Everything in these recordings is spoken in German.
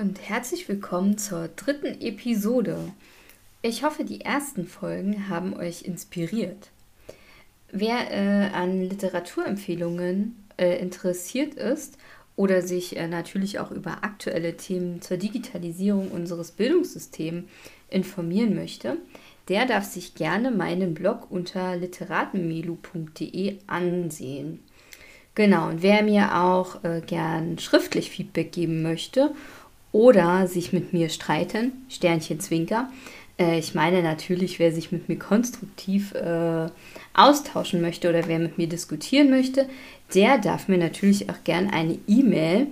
Und herzlich willkommen zur dritten Episode. Ich hoffe, die ersten Folgen haben euch inspiriert. Wer äh, an Literaturempfehlungen äh, interessiert ist oder sich äh, natürlich auch über aktuelle Themen zur Digitalisierung unseres Bildungssystems informieren möchte, der darf sich gerne meinen Blog unter literatenmelu.de ansehen. Genau, und wer mir auch äh, gern schriftlich Feedback geben möchte oder sich mit mir streiten, Sternchen Zwinker, äh, ich meine natürlich, wer sich mit mir konstruktiv äh, austauschen möchte oder wer mit mir diskutieren möchte, der darf mir natürlich auch gern eine E-Mail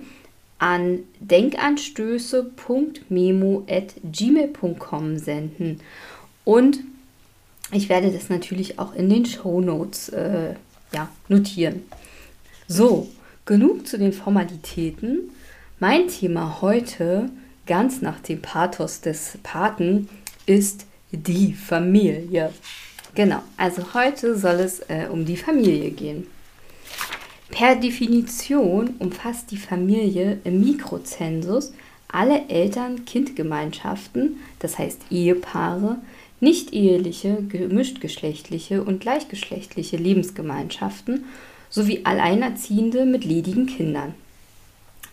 an denkanstöße.memo.gmail.com senden. Und ich werde das natürlich auch in den Show Notes äh, ja, notieren. So, genug zu den Formalitäten. Mein Thema heute, ganz nach dem Pathos des Paten, ist die Familie. Genau, also heute soll es äh, um die Familie gehen. Per Definition umfasst die Familie im Mikrozensus alle Eltern-Kind-Gemeinschaften, das heißt Ehepaare, nicht eheliche, gemischtgeschlechtliche und gleichgeschlechtliche Lebensgemeinschaften sowie Alleinerziehende mit ledigen Kindern.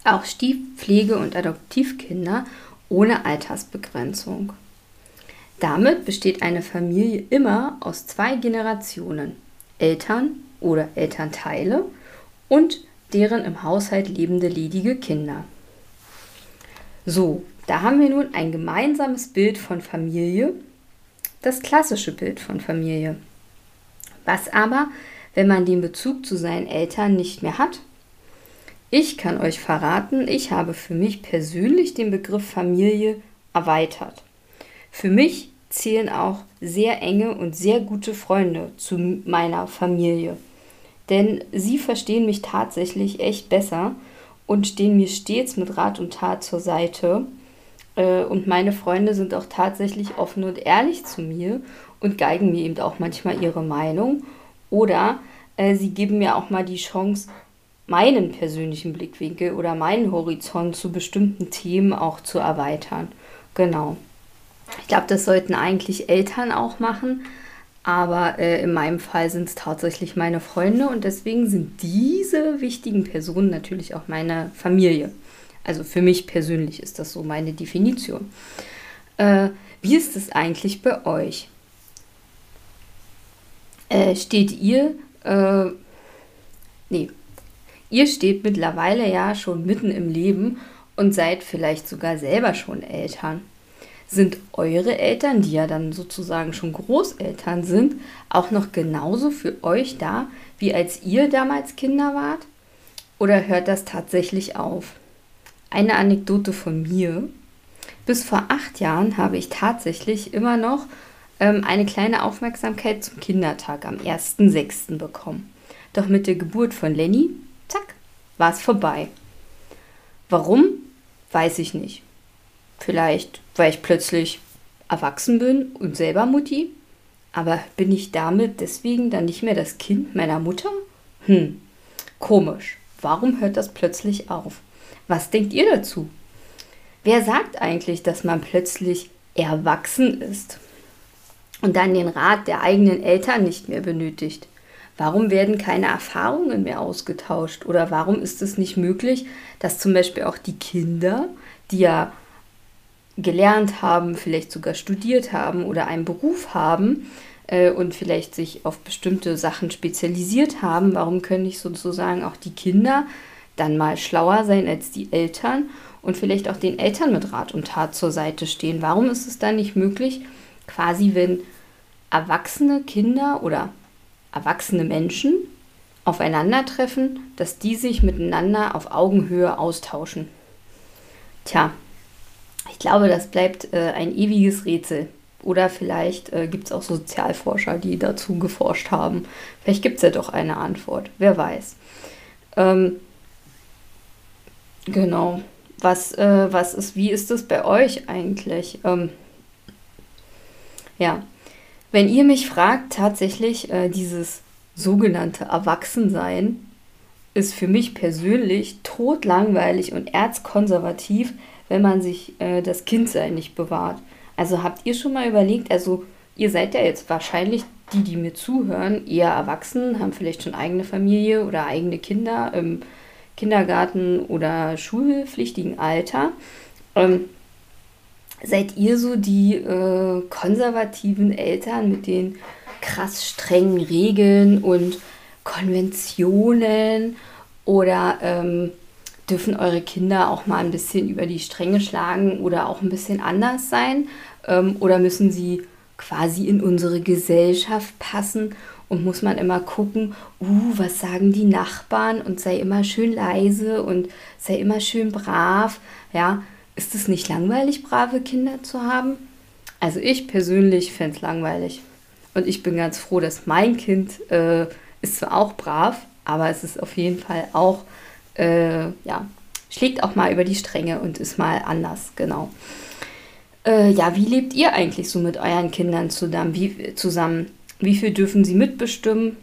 Auch Stiefpflege- und Adoptivkinder ohne Altersbegrenzung. Damit besteht eine Familie immer aus zwei Generationen, Eltern oder Elternteile und deren im Haushalt lebende ledige Kinder. So, da haben wir nun ein gemeinsames Bild von Familie, das klassische Bild von Familie. Was aber wenn man den Bezug zu seinen Eltern nicht mehr hat? Ich kann euch verraten, ich habe für mich persönlich den Begriff Familie erweitert. Für mich zählen auch sehr enge und sehr gute Freunde zu meiner Familie. Denn sie verstehen mich tatsächlich echt besser und stehen mir stets mit Rat und Tat zur Seite. Äh, und meine Freunde sind auch tatsächlich offen und ehrlich zu mir und geigen mir eben auch manchmal ihre Meinung oder äh, sie geben mir auch mal die Chance, meinen persönlichen Blickwinkel oder meinen Horizont zu bestimmten Themen auch zu erweitern. Genau. Ich glaube, das sollten eigentlich Eltern auch machen, aber äh, in meinem Fall sind es tatsächlich meine Freunde und deswegen sind diese wichtigen Personen natürlich auch meine Familie. Also für mich persönlich ist das so meine Definition. Äh, wie ist es eigentlich bei euch? äh, steht ihr, äh, nee, ihr steht mittlerweile ja schon mitten im Leben und seid vielleicht sogar selber schon Eltern. Sind eure Eltern, die ja dann sozusagen schon Großeltern sind, auch noch genauso für euch da, wie als ihr damals Kinder wart? Oder hört das tatsächlich auf? Eine Anekdote von mir. Bis vor acht Jahren habe ich tatsächlich immer noch ähm, eine kleine Aufmerksamkeit zum Kindertag am 1.6. bekommen. Doch mit der Geburt von Lenny, war es vorbei. Warum? Weiß ich nicht. Vielleicht, weil ich plötzlich erwachsen bin und selber Mutti? Aber bin ich damit deswegen dann nicht mehr das Kind meiner Mutter? Hm, komisch. Warum hört das plötzlich auf? Was denkt ihr dazu? Wer sagt eigentlich, dass man plötzlich erwachsen ist? und dann den Rat der eigenen Eltern nicht mehr benötigt? Warum werden keine Erfahrungen mehr ausgetauscht? Oder warum ist es nicht möglich, dass zum Beispiel auch die Kinder, die ja gelernt haben, vielleicht sogar studiert haben oder einen Beruf haben äh, und vielleicht sich auf bestimmte Sachen spezialisiert haben, warum können nicht sozusagen auch die Kinder dann mal schlauer sein als die Eltern und vielleicht auch den Eltern mit Rat und Tat zur Seite stehen? Warum ist es dann nicht möglich, quasi wenn erwachsene Kinder oder erwachsene Menschen aufeinandertreffen, dass die sich miteinander auf Augenhöhe austauschen. Tja, ich glaube, das bleibt äh, ein ewiges Rätsel. Oder vielleicht äh, gibt es auch Sozialforscher, die dazu geforscht haben. Vielleicht gibt es ja doch eine Antwort. Wer weiß. Ähm, genau. Was, äh, was ist, wie ist das bei euch eigentlich? Ähm, ja, wenn ihr mich fragt, tatsächlich äh, dieses sogenannte Erwachsensein ist für mich persönlich totlangweilig und erzkonservativ, wenn man sich äh, das Kindsein nicht bewahrt. Also habt ihr schon mal überlegt, also ihr seid ja jetzt wahrscheinlich die, die mir zuhören, eher erwachsen, haben vielleicht schon eigene Familie oder eigene Kinder im Kindergarten oder schulpflichtigen Alter. Ähm, seid ihr so die äh, konservativen Eltern mit den krass strengen Regeln und Konventionen oder ähm, dürfen eure Kinder auch mal ein bisschen über die Stränge schlagen oder auch ein bisschen anders sein? Ähm, oder müssen sie quasi in unsere Gesellschaft passen und muss man immer gucken, uh, was sagen die Nachbarn und sei immer schön leise und sei immer schön brav. Ja, ist es nicht langweilig, brave Kinder zu haben? Also ich persönlich fände es langweilig. Und ich bin ganz froh, dass mein Kind äh, ist zwar auch brav, aber es ist auf jeden Fall auch, äh, ja, schlägt auch mal über die Stränge und ist mal anders, genau. Äh, ja, wie lebt ihr eigentlich so mit euren Kindern zusammen? Wie, zusammen? wie viel dürfen sie mitbestimmen?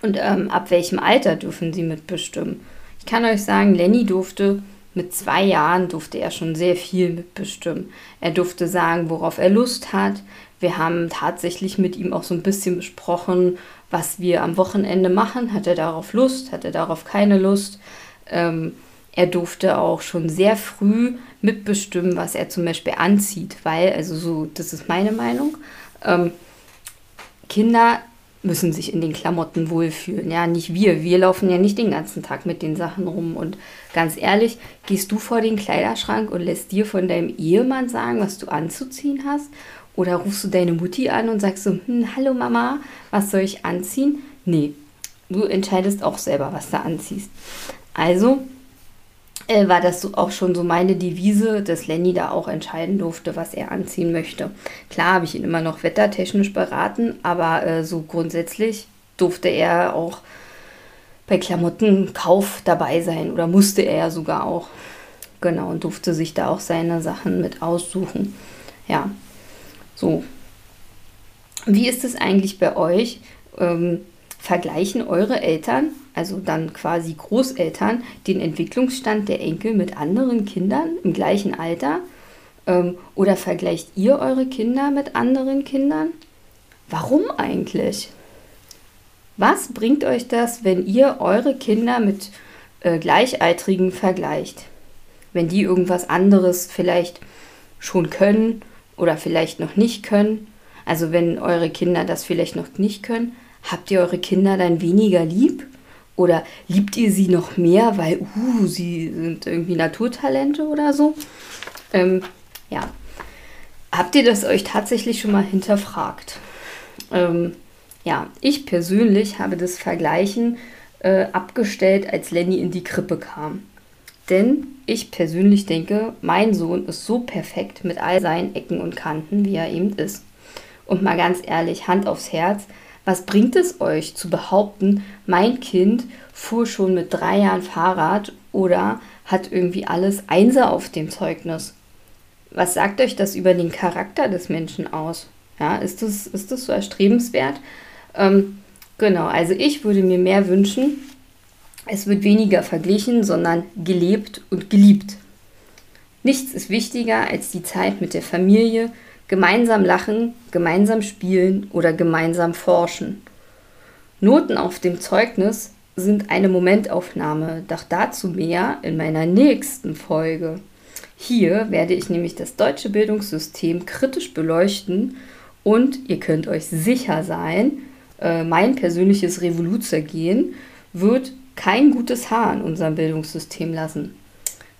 Und ähm, ab welchem Alter dürfen sie mitbestimmen? Ich kann euch sagen, Lenny durfte mit zwei Jahren durfte er schon sehr viel mitbestimmen. Er durfte sagen, worauf er Lust hat. Wir haben tatsächlich mit ihm auch so ein bisschen besprochen, was wir am Wochenende machen. Hat er darauf Lust? Hat er darauf keine Lust? Ähm, er durfte auch schon sehr früh mitbestimmen, was er zum Beispiel anzieht, weil, also so, das ist meine Meinung, ähm, Kinder müssen sich in den Klamotten wohlfühlen. Ja, nicht wir. Wir laufen ja nicht den ganzen Tag mit den Sachen rum. Und ganz ehrlich, gehst du vor den Kleiderschrank und lässt dir von deinem Ehemann sagen, was du anzuziehen hast? Oder rufst du deine Mutti an und sagst so, hm, hallo Mama, was soll ich anziehen? Nee, du entscheidest auch selber, was du anziehst. Also äh, war das auch schon so meine Devise, dass Lenny da auch entscheiden durfte, was er anziehen möchte. Klar habe ich ihn immer noch wettertechnisch beraten, aber äh, so grundsätzlich durfte er auch bei Klamottenkauf dabei sein oder musste er ja sogar auch. Genau, und durfte sich da auch seine Sachen mit aussuchen. Ja, so. Wie ist es eigentlich bei euch? Ähm, vergleichen eure Eltern, also dann quasi Großeltern, den Entwicklungsstand der Enkel mit anderen Kindern im gleichen Alter? Ähm, oder vergleicht ihr eure Kinder mit anderen Kindern? Warum eigentlich? Was bringt euch das, wenn ihr eure Kinder mit äh, Gleichaltrigen vergleicht? Wenn die irgendwas anderes vielleicht schon können oder vielleicht noch nicht können? Also wenn eure Kinder das vielleicht noch nicht können, habt ihr eure Kinder dann weniger lieb? Oder liebt ihr sie noch mehr, weil uh, sie sind irgendwie Naturtalente oder so? Ähm, ja. Habt ihr das euch tatsächlich schon mal hinterfragt? Ähm, ja, ich persönlich habe das Vergleichen äh, abgestellt, als Lenny in die Krippe kam. Denn ich persönlich denke, mein Sohn ist so perfekt mit all seinen Ecken und Kanten, wie er eben ist. Und mal ganz ehrlich, Hand aufs Herz, was bringt es euch zu behaupten, mein Kind fuhr schon mit drei Jahren Fahrrad oder hat irgendwie alles Einser auf dem Zeugnis? Was sagt euch das über den Charakter des Menschen aus? Ja, ist das, ist das so erstrebenswert? Ähm, genau, also ich würde mir mehr wünschen, es wird weniger verglichen, sondern gelebt und geliebt. Nichts ist wichtiger als die Zeit mit der Familie, gemeinsam lachen, gemeinsam spielen oder gemeinsam forschen. Noten auf dem Zeugnis sind eine Momentaufnahme, doch dazu mehr in meiner nächsten Folge. Hier werde ich nämlich das deutsche Bildungssystem kritisch beleuchten und ihr könnt euch sicher sein, äh, mein persönliches Revoluzergehen wird kein gutes Haar in unserem Bildungssystem lassen.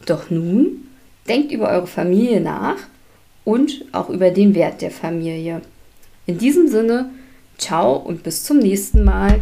Doch nun denkt über eure Familie nach und auch über den Wert der Familie. In diesem Sinne, ciao und bis zum nächsten Mal.